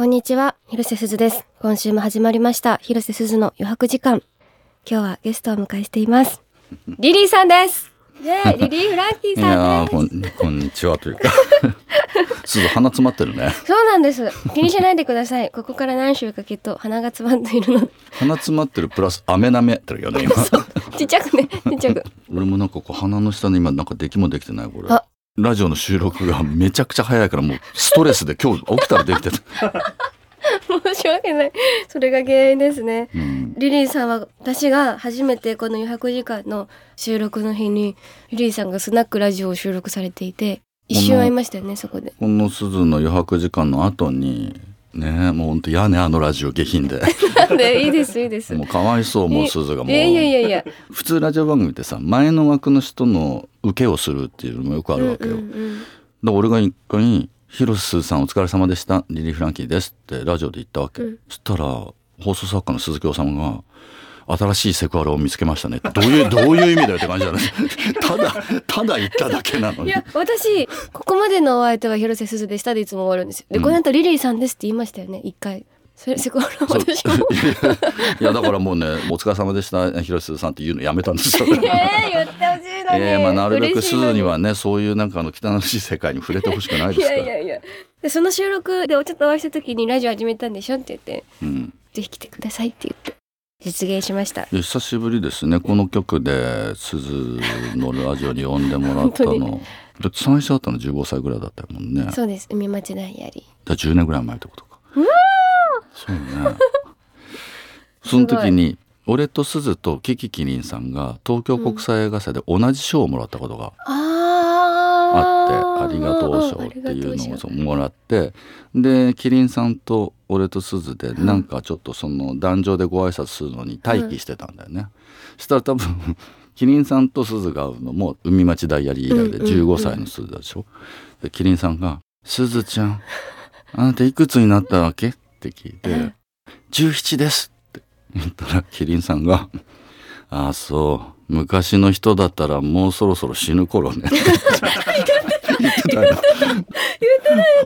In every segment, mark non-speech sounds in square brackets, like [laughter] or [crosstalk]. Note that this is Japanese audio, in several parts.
こんにちは、広瀬すずです。今週も始まりました、広瀬すずの余白時間。今日はゲストをお迎えしています。[laughs] リリーさんです。イェーイリリー・フランキーさんこんこんにちはというか [laughs] すず鼻詰まってるねす。そうなんです。気にしないでください。ここから何週かきっと鼻が詰まっているの。鼻詰まってるプラス飴舐めてるよね今ちっちゃくね、ちっちゃく。[laughs] 俺もなんかこう鼻の下に今なんか出来もできてないこれあラジオの収録がめちゃくちゃ早いからもうストレスで今日起きたらできてた、申し訳ない。それが原因ですね。うん、リリーさんは私が初めてこの余白時間の収録の日にリリーさんがスナックラジオを収録されていて一瞬会いましたよねそこでこのすずの余白時間の後にねもうほんと嫌ねあのラジオ下品で。なんで？いいですいいです。もうかわいそうもうすずがもう。いやいやいやいや。普通ラジオ番組ってさ前の枠の人の受けをするっていうのもよくあるわけよ、うんうんうん。で俺が一回「広瀬さんお疲れ様でした。リリー・フランキーです」ってラジオで言ったわけ、うん。そしたら放送作家の鈴木治が「新しいセクハラを見つけましたね」どういうどういう意味だよって感じだね。[laughs] ただただ言っただけなのに。いや私ここまでのお相手は広瀬すずでしたでいつも終わるんですよ。で、うん。この後リリーさんですって言いましたよね。一回。それセクハラ私も。いやだからもうね「お疲れ様でした広瀬さん」って言うのやめたんですよ。えー、言ってほしいのに、えーまあ、なるべくすずにはねそういうなんかあの汚らしい世界に触れてほしくないいですから。やいやいや。でその収録でちょっとお会いした時にラジオ始めたんでしょって言って。うん。ぜひ来てくださいって言って実現しました。久しぶりですね。この曲で鈴のラジオに呼んでもらった本の最初だったの15歳ぐらいだったもんね。そうです。海町ダイアリら10年ぐらい前ってことか。そうね。[laughs] その時に俺と鈴とキキキリンさんが東京国際映画祭で同じ賞をもらったことがああって「ありがとう賞」あっていうのをもらってでキリンさんと俺と鈴でなんかちょっとその壇上でご挨拶するのに待機してたんだよね。そしたら多分 [laughs] キリンさんと鈴が会うのも海町ダイアリー以来でうんうんうん15歳の鈴でしょ？でキリンさんが「鈴ちゃんあなたいくつになったわけ?」って聞いてうん「17です」って言ったらキリンさんが「ああそう昔の人だったらもうそろそろ死ぬ頃ね」言ってた。よ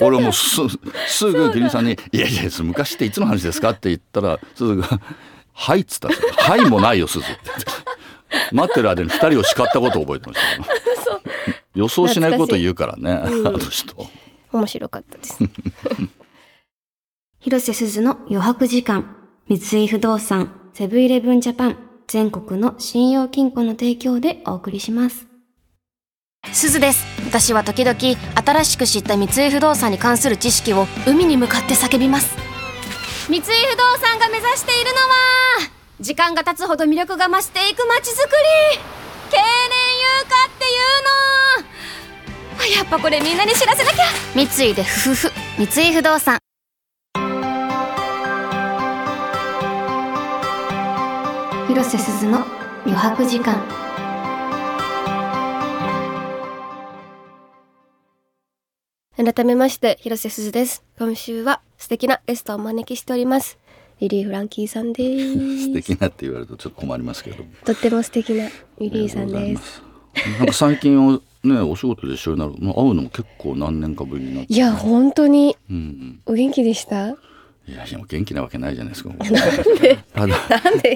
俺もすすぐキリンさんに「いやいや昔っていつの話ですか?」って言ったらすずが「はい」っつった。はいもないよすず」って待ってる間に二人を叱ったことを覚えてましたよ。予想しないこと言うからねあうんの人。面白かったです。[laughs] 広瀬すずの余白時間。三井不動産セブンイレブンジャパン全国の信用金庫の提供でお送りします。すずです。私は時々新しく知った三井不動産に関する知識を海に向かって叫びます。三井不動産が目指しているのは時間が経つほど魅力が増していく街づくり。経年優化っていうの。やっぱこれみんなに知らせなきゃ。三井でふふふ。三井不動産広瀬すずの余白時間改めまして広瀬すずです今週は素敵なゲストをお招きしておりますリリー・フランキーさんです素敵なって言われるとちょっと困りますけど。とっても素敵なリリーさんでますす。なんか最近おね [laughs] お仕事で一緒になる、まあ、会うのも結構何年かぶりになって。いや本当にうんお元気でした？うん。いやいやもう元気なわけないじゃないですか。[laughs] ただ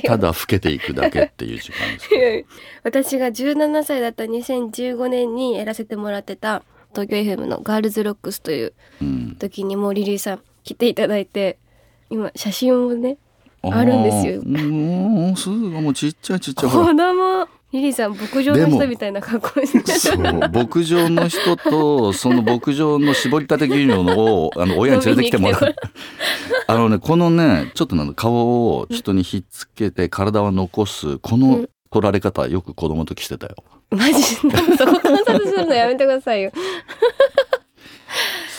ただ老けていくだけっていう時間です。私が17歳だった2015年にやらせてもらってた東京 FM のガールズロックスといううん。時にもうリリーさん来ていただいて今写真もねあるんですよ。うすぐもうちっちゃいちっちゃい。子供リリーさん牧場の人みたいな格好してそう牧場の人とその牧場の絞りたて牛乳をあの親に連れてきてもらう。あのねこのねちょっとなんか顔を人にひっつけて体は残すこのうん。取られ方よく子供の時してたよ。マジそこ観察するのやめてくださいよ。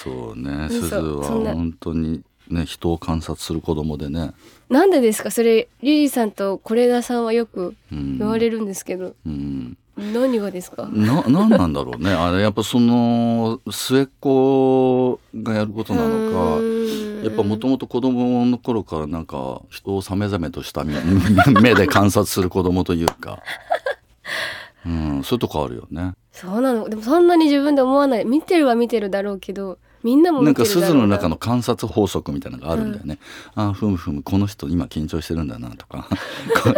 そうね嘘。すずは本当にね人を観察する子供でね、なんでですか？それリリーさんと是枝さんはよくうん、言われるんですけど、うん。何がですか？ななんなんだろうね。あれやっぱその末っ子がやることなのかやっぱもともと子供の頃からなんか人をさめざめとした目 [laughs] 目で観察する子供というか、うん、そういうとこあるよね。そうなの。でもそんなに自分で思わない。見てるは見てるだろうけどみんなもなんか見てるだろう鈴の中の観察法則みたいなのがあるんだよね、ああふむふむこの人今緊張してるんだなとか。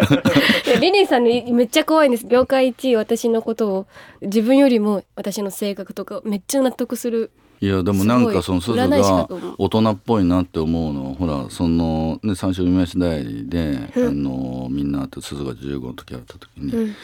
[laughs] リリーさんねめっちゃ怖いんです。業界一位私のことを。自分よりも私の性格とかめっちゃ納得する。いやでもなんかその鈴が大人っぽいなって思うのはほらそのね三種見ましダイアリーで、うん。あのみんなって鈴が15の時やった時に、うん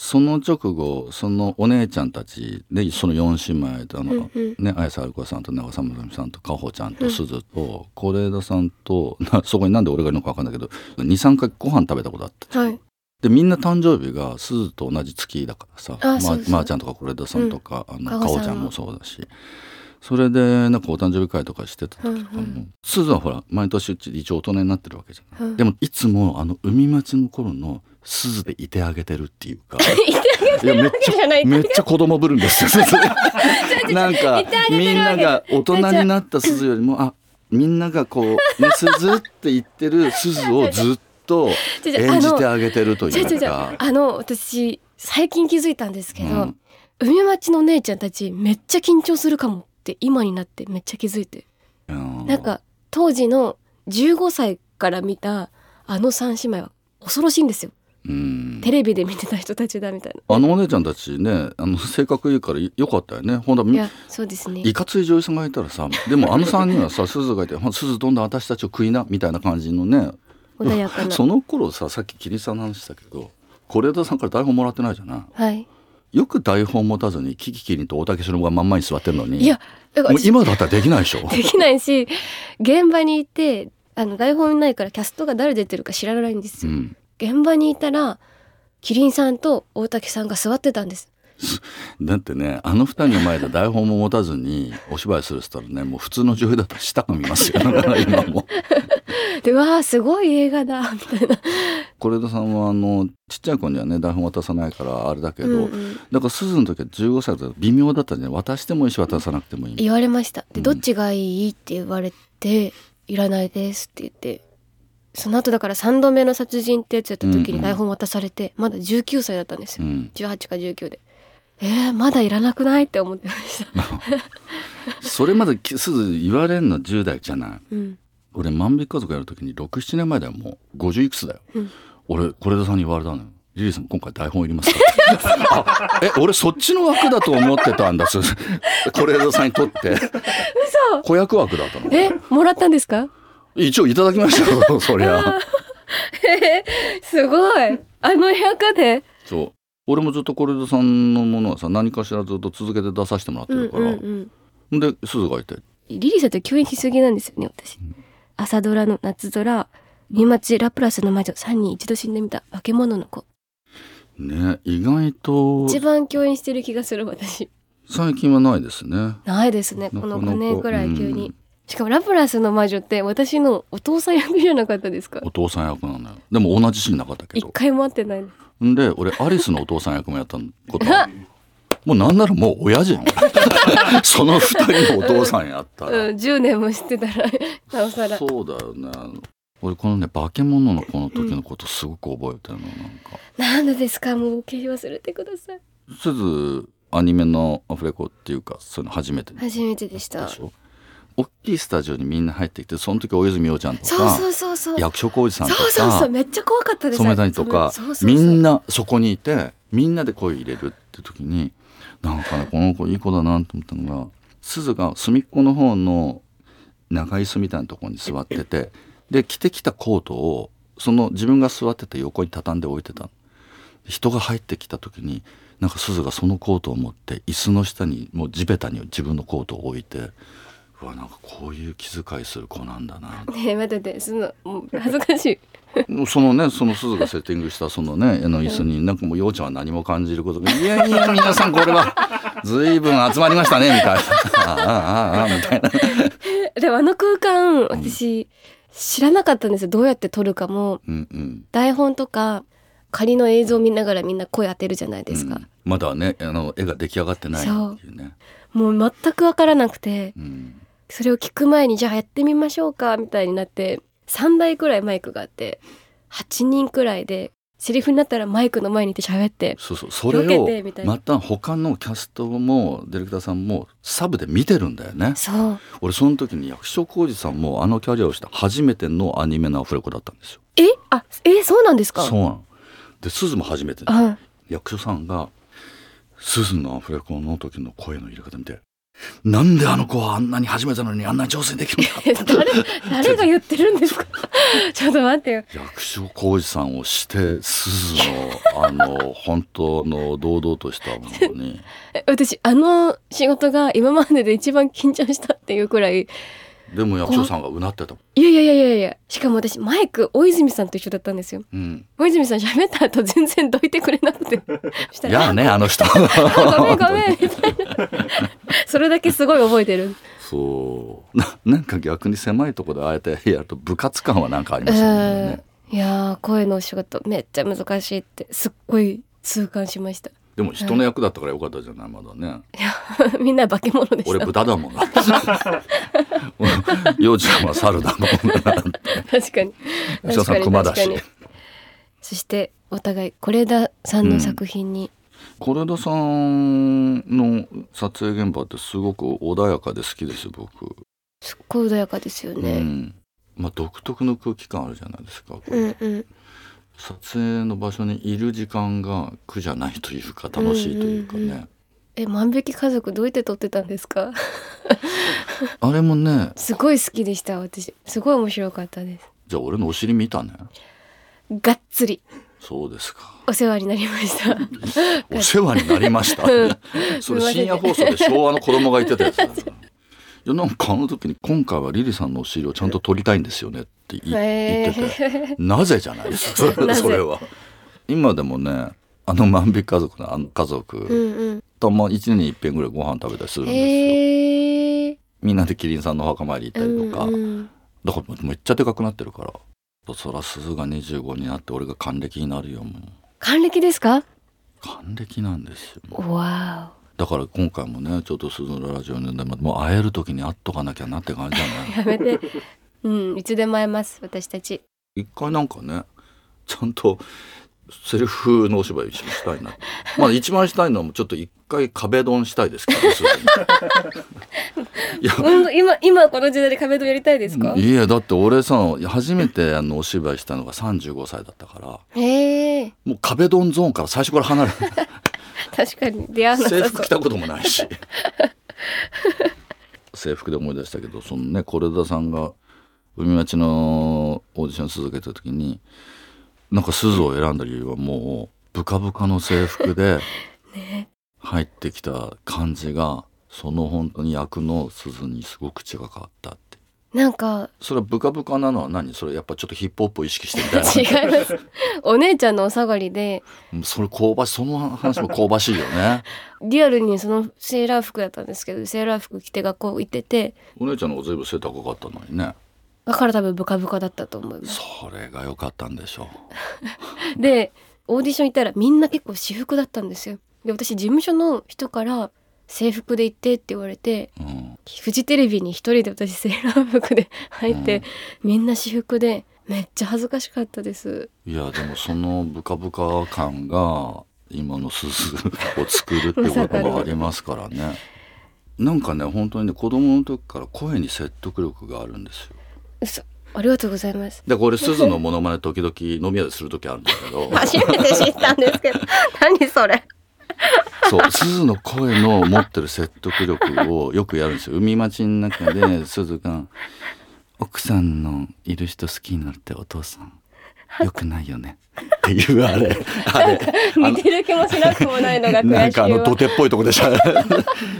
その直後そのお姉ちゃんたちでその4姉妹とあの、うんうん。ね綾瀬はるかさんと長澤まさみさんとかほちゃんと鈴と是枝さんとな [laughs] そこになんで俺がいるのか分かんないけど23回ご飯食べたことあってはい。でみんな誕生日が鈴と同じ月だからさまあそうそうまーちゃんとか是枝さんとか、あのかほちゃんもそうだし。それでなんかお誕生日会とかしてた時とかも、うんうん。鈴はほら毎年うち一応大人になってるわけじゃない、うん。でもいつもあの海町の頃の鈴でいてあげてるっていうか。[laughs] いやめっちじゃ [laughs] めっちゃ子供ぶるんですよ。[laughs] なんかみんなが大人になった鈴よりもあみんながこうね鈴って言ってる鈴をずっと演じてあげてるというか。あの私最近気づいたんですけど、うん。海町の姉ちゃんたちめっちゃ緊張するかもって今になってめっちゃ気づいて。うんなんか当時の15歳から見たあの三姉妹は恐ろしいんですよ。うんテレビで見てた人たちだみたいな。あのお姉ちゃんたちねあの性格いいからよかったよね。ほんといやそうですね。いかつい女優さんがいたらさでもあの3人はさ [laughs] 鈴がいて「鈴どんどん私たちを食いな」みたいな感じのね。穏やかな。その頃ささっき桐沢の話したけど是枝さんから台本もらってないじゃない。はい。よく台本持たずにキキキリンと大竹しのぶが真ん前に座ってるのに。いやだからもう今だったらできないでしょ。[laughs] できないし現場にいてあの台本ないからキャストが誰出てるか知らないんですよ、うん、現場にいたらキリンさんと大竹さんが座ってたんです。[laughs] だってねあの二人の前で台本も持たずにお芝居するっつったらねもう普通の女優だったら舌が見ますよ。[laughs] 今も。[laughs] でわあすごい映画だみたいな。是枝さんはあのちっちゃい子にはね台本渡さないからあれだけど、うんうん。だから鈴の時は15歳だと微妙だったんじゃない。渡してもいいし渡さなくてもいい言われました。でうんどっちがいい？って言われて「いらないです」って言ってその後だから3度目の殺人ってやつやった時に台本渡されてまだ19歳だったんですよ。うん、18か19で。えー、まだいらなくないって思ってました。[laughs] それまで鈴言われんの10代じゃない。うん。俺万引き家族やる時に67年前だよ。もう50いくつだよ、うん。俺是枝さんに言われたのよ「リリーさん今回台本いりますか? [laughs] あ」え俺そっちの枠だと思ってたんだ。す是枝さんにとって。嘘。子役枠だったの。えもらったんですか？一応いただきました。よ [laughs] そりゃ。すごい。あの部屋かで。そう。俺もずっと是枝さんのものはさ何かしらずっと続けて出させてもらってうんるから、うんうんで鈴がいて。リリーさんと共演しすぎなんですよね私、朝ドラの夏空三町ラプラスの魔女3人一度死んでみた化け物の子。ね意外と。一番共演してる気がする私。最近はないですね。ないですね。このなかなか5年くらい急に、うんしかもラプラスの魔女って私のお父さん役じゃなかったですか？お父さん役なのよ。でも同じシーンなかったけど。一回も会ってないんで俺アリスのお父さん役もやったこともうなんならもう親じゃん。[laughs] その二人のお父さんやったうんら、10年も知ってたらなおさら。そうだよね。俺このね化け物の子の時のことすごく覚えてるのなんか。なんでですか？もう消し忘れてください。すずアニメのアフレコっていうかそういうの初めてで初めてでした。しょ？大きいスタジオにみんな入ってきてその時大泉洋ちゃんとか役所広司さんとそうそうそかうめっちゃ怖かったです染谷とかみんなそこにいてみんなで声入れるって時になんかねこの子いい子だなと思ったのが鈴が隅っこの方の長椅子みたいなところに座っててで着てきたコートをその自分が座ってた横に畳んで置いてた人が入ってきた時になんか鈴がそのコートを持って椅子の下にもう地べたに自分のコートを置いてうわなんかこういう気遣いする子なんだな。ねえ待っててそのもう恥ずかしい。[laughs] そのねその鈴がセッティングしたそのねあの椅子になんかもう陽ちゃんは何も感じることが「いやいや皆さんこれは随分集まりましたね」みたいな「ああああああ」みたいな。[laughs] でもあの空間私知らなかったんですよ。どうやって撮るかも。うんうん。台本とか仮の映像を見ながらみんな声当てるじゃないですか。うん、まだねあの絵が出来上がってないっていうね。もう全く分からなくて。うんそれを聞く前にじゃあやってみましょうかみたいになって3台くらいマイクがあって8人くらいでセリフになったらマイクの前にいて喋ってそうそうそれ避をまた他のキャストもディレクターさんもサブで見てるんだよね。そう。俺その時に役所広司さんもあのキャリアをした初めてのアニメのアフレコだったんですよ。え？あえそうなんですか？そうなの。で鈴も初めてであ役所さんが鈴のアフレコの時の声の入れ方見てなんであの子はあんなに初めてなのにあんなに上手にできるんだえ誰誰が言ってるんですか？[laughs] ちょっと待ってよ。役所広司さんをして鈴のあの本当の堂々としたものに。[laughs] え私あの仕事が今までで一番緊張したっていうくらい。でも役所さんがうなってたいやいやいやいやいや。しかも私マイク大泉さんと一緒だったんですよ。うん。大泉さん喋った後全然どいてくれなくて。そしたらやあねあの人。[laughs] ごめんごめんみたいな。それだけすごい覚えてる。そう。ななんか逆に狭いところであえてやると部活感はなんかありますよね、いやー声のお仕事めっちゃ難しいってすっごい痛感しました。でも人の役だったからよかったじゃないまだね。[laughs] みんな化け物でし俺た豚だもんな。[laughs] 幼稚園は猿だもんな。確かに。役所さん熊だし。そしてお互い是枝さんの作品に、是枝さんの撮影現場ってすごく穏やかで好きです僕、すっごい穏やかですようね、ん。まあ独特の空気感あるじゃないですか、うん、うん。撮影の場所にいる時間が苦じゃないというか楽しいというかね、うんうんうえ万引き家族どうやって撮ってたんですか？[laughs] あれもね。すごい好きでした私。すごい面白かったです。じゃあ俺のお尻見たね。がっつりそうですか。お世話になりました。[laughs] お世話になりました。うん。それ深夜放送で昭和の子供が言ってたやついやなんかあの時に今回はリリさんのお尻をちゃんと撮りたいんですよねって言言ってて。なぜじゃないです。[laughs] かそれは。今でもねあの万引き家族のあの家う族とも一年に一遍ぐらいご飯食べたりするんですよ、みんなでキリンさんのお墓参り行ったりとか、だからめっちゃでかくなってるからそら鈴が25になって俺が還暦になるよもう。還暦ですか？還暦なんですよ。わだから今回もねちょっと鈴のラジオにでももう会える時に会っとかなきゃなって感じだね。お [laughs] やめて。うんいつでも会えます私たち。一回なんかねちゃんとセリフのお芝居したいな [laughs] まあ一番したいのはちょっと一回壁ドンしたいですけどいや [laughs] うん今今この時代で壁ドンやりたいですか？いやだって俺さ初めてあのお芝居したのが35歳だったから。へえ。もう壁ドンゾーンから最初から離れる [laughs] 確かに出会わな制服着たこともないし。制服で思い出したけどそのね是枝さんが海町のオーディション続けた時になんか鈴を選んだ理由はもうブカブカの制服で [laughs] ね。入ってきた感じがその本当に役の鈴にすごく違かったって。なんかそれはブカブカなのは何？それやっぱちょっとヒップホップを意識してみたいな。違います。[laughs] お姉ちゃんのお下がりで。うんそれ香ばしその話も香ばしいよね。[laughs] リアルにそのセーラー服だったんですけどセーラー服着て学校行ってて。お姉ちゃんの方が随分背高かったのにねだから多分ブカブカだったと思います。それが良かったんでしょう。[laughs] でオーディション行ったらみんな結構私服だったんですよ。で私事務所の人から制服で行ってって言われてうん。フジテレビに一人で私セーラー服で [laughs] 入って、みんな私服でめっちゃ恥ずかしかったです。いやでもそのブカブカ感が今の鈴を作るってこともありますからね。[laughs] なんかね本当にね子供の時から声に説得力があるんですよ嘘。ありがとうございます。でこれ鈴のモノマネ時々飲み屋でする時あるんだけど。[laughs] 初めて知ったんですけど。[laughs] 何それ。そう鈴の声の持ってる説得力をよくやるんですよ。海町の中で [laughs] 鈴が「奥さんのいる人好きになるってお父さんよくないよね」っていうあれ。あれ。似てる気もしなくもないのがなんかあの土手っぽいとこでしゃ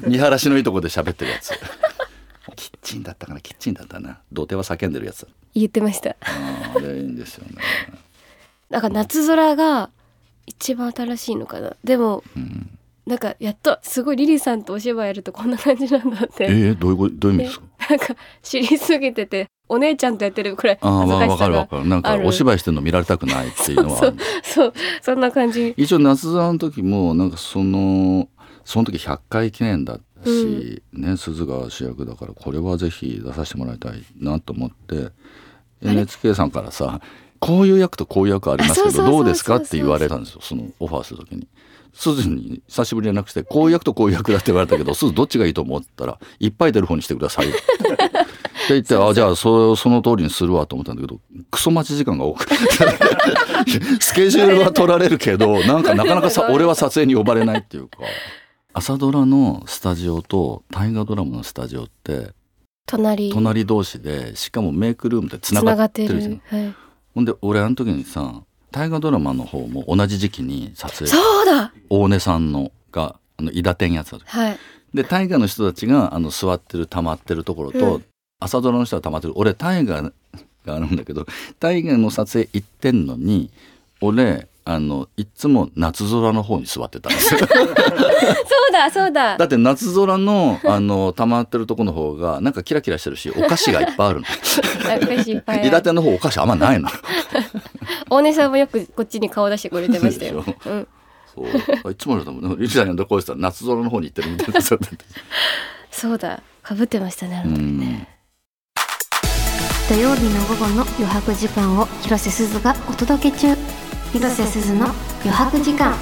見晴らしのいいとこで喋ってるやつチンだったかなキッチンだったな。土手は叫んでるやつ。言ってました。あーあれいいんですよね、なんか夏空が一番新しいのかな。でもうん、なんかやっとすごいリリーさんとお芝居やるとこんな感じなんだっえてー、どういうどういう意味ですか？なんか知りすぎててお姉ちゃんとやってるくらいああわわかるわかる。なんかお芝居してるの見られたくないっていうのはそうそうそんな感じ。一応夏空の時もなんかそのその時100回記念だったし、ね鈴が主役だからこれはぜひ出させてもらいたいなと思って NHK さんからさこういう役とこういう役ありますけどどうですかって言われたんですよそのオファーする時に。すずに久しぶりじゃなくてこういう役とこういう役だって言われたけど [laughs] すずどっちがいいと思ったらいっぱい出る方にしてください [laughs] って言ってあじゃあそその通りにするわと思ったんだけどクソ待ち時間が多くて。[laughs] スケジュールは取られるけどなんかなかなかさ俺は撮影に呼ばれないっていうか朝ドラのスタジオと大河ドラマのスタジオって隣。隣同士でしかもメイクルームでつなつなががっっててるじゃん。る。はい、ほんで俺あの時にさ大河ドラマの方も同じ時期に撮影。そうだ。大根さんのがあの伊達天やつだはい。で大河の人たちがあの座ってる溜まってるところと、うん。朝ドラの人は溜まってる。俺大河があるんだけど大河の撮影行ってんのに俺あのいっつも夏空の方に座ってたんですよ。そ [laughs] うだそうだ。だって夏空のあの溜まってるとこの方がなんかキラキラしてるしお菓子がいっぱいあるの。あお菓子いっぱい伊達 [laughs] [laughs] の方お菓子あんまないの。大根さんもよくこっちに顔出してくれてましたよ。うん、そう。いつもだと思うリチャーにどこうしたら夏空の方に行ってるみたいなそうだってそうだ被ってましたね。あうの時ん。土曜日の午後の余白時間を広瀬すずがお届け中。広瀬すずの余白時間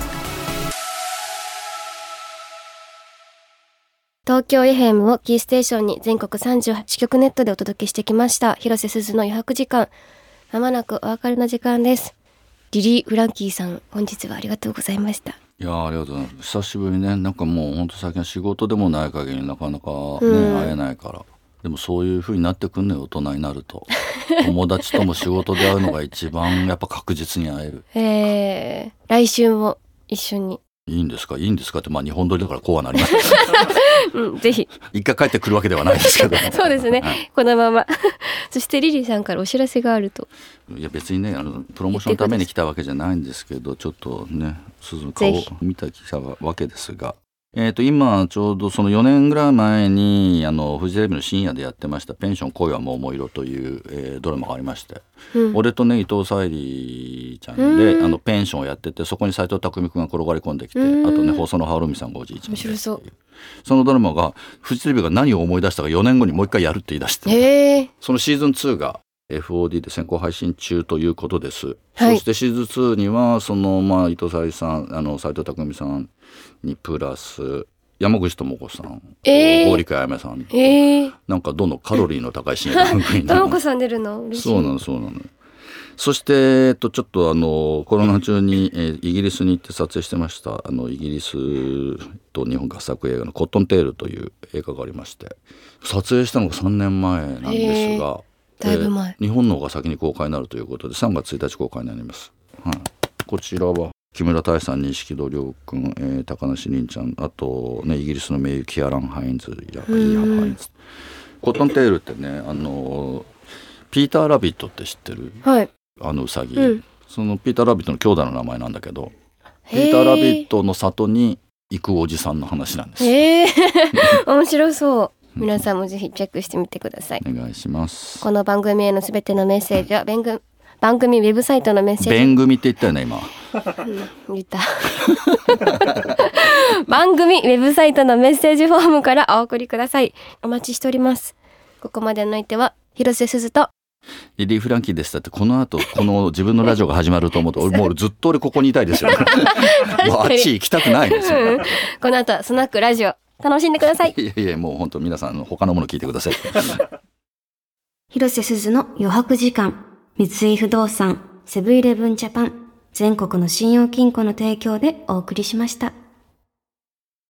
東京 FM をキーステーションに全国38局ネットでお届けしてきました。広瀬すずの余白時間。まもなくお別れの時間です。リリー・フランキーさん本日はありがとうございました。いやーありがとうございます。久しぶりね。なんかもうほんと最近は仕事でもない限りなかなかね、うん。会えないから。でもそういう風になってくんのよ大人になると。[laughs] 友達とも仕事で会うのが一番やっぱ確実に会える。[laughs] えー、来週も一緒に、いいんですか？いいんですか？ってまあ日本撮りだからこうはなります [laughs] うん、ぜひ。一回帰ってくるわけではないですけど。そうですね、はい。このまま。[laughs] そしてリリーさんからお知らせがあると。いや別にねあのプロモーションのために来たわけじゃないんですけどちょっとね鈴の顔を見たきたわけですが。えー、と今ちょうどその4年ぐらい前にあのフジテレビの深夜でやってました「ペンション恋は桃色」という、えードラマがありまして、うん。俺とね伊藤沙莉ちゃんうん。であのペンションをやっててそこに斎藤工君が転がり込んできてあうん。とね放送のハオルミさんがおじいちゃんで面白そう。そのドラマがフジテレビが何を思い出したか4年後にもう一回やるって言い出してえー、そのシーズン2が FOD で先行配信中ということです。はい。そしてシーズン2にはそのまあ伊藤沙莉さん、あの斉藤匠さんにプラス山口智子さん、えー。大利あやめさん、えー、なんかどんどんカロリーの高い深夜番組になるさん出るの？そうなのそうなの。そして、えっと、ちょっとあのコロナ中に、えーイギリスに行って撮影してましたあのイギリスと日本合作映画の「コットンテール」という映画がありまして撮影したのが3年前なんですが、だいぶ前。えー日本の方が先に公開になるということで3月1日公開になります。はい、こちらは木村多江さん錦戸亮君、えー高梨臨ちゃんあと、ね、イギリスの名優キアラン・ハインズやイーハン・ハインズ。コットンテールってねあのピーター・ラビットって知ってる？はい。あのウサギ、うん。そのピーター・ラビットの兄弟の名前なんだけどピーター・ラビットの里に行くおじさんの話なんです。へえ [laughs] 面白そう皆さんもぜひチェックしてみてください。お願いします。この番組へのすべてのメッセージは番組番組ウェブサイトのメッセージ。弁組って言ったよね今。[laughs] 言った。[laughs] 番組ウェブサイトのメッセージフォームからお送りください。お待ちしております。ここまでの相手は広瀬すずと。リリー・フランキーでしたってこの後この自分のラジオが始まると思うと俺 [laughs] もうずっと俺ここにいたいですよ、ね、もうあっち行きたくないですよ、うん。この後はスナックラジオ楽しんでくださいいやいやもう本当皆さん他のもの聞いてください [laughs] 広瀬すずの余白時間三井不動産セブンイレブンジャパン全国の信用金庫の提供でお送りしました。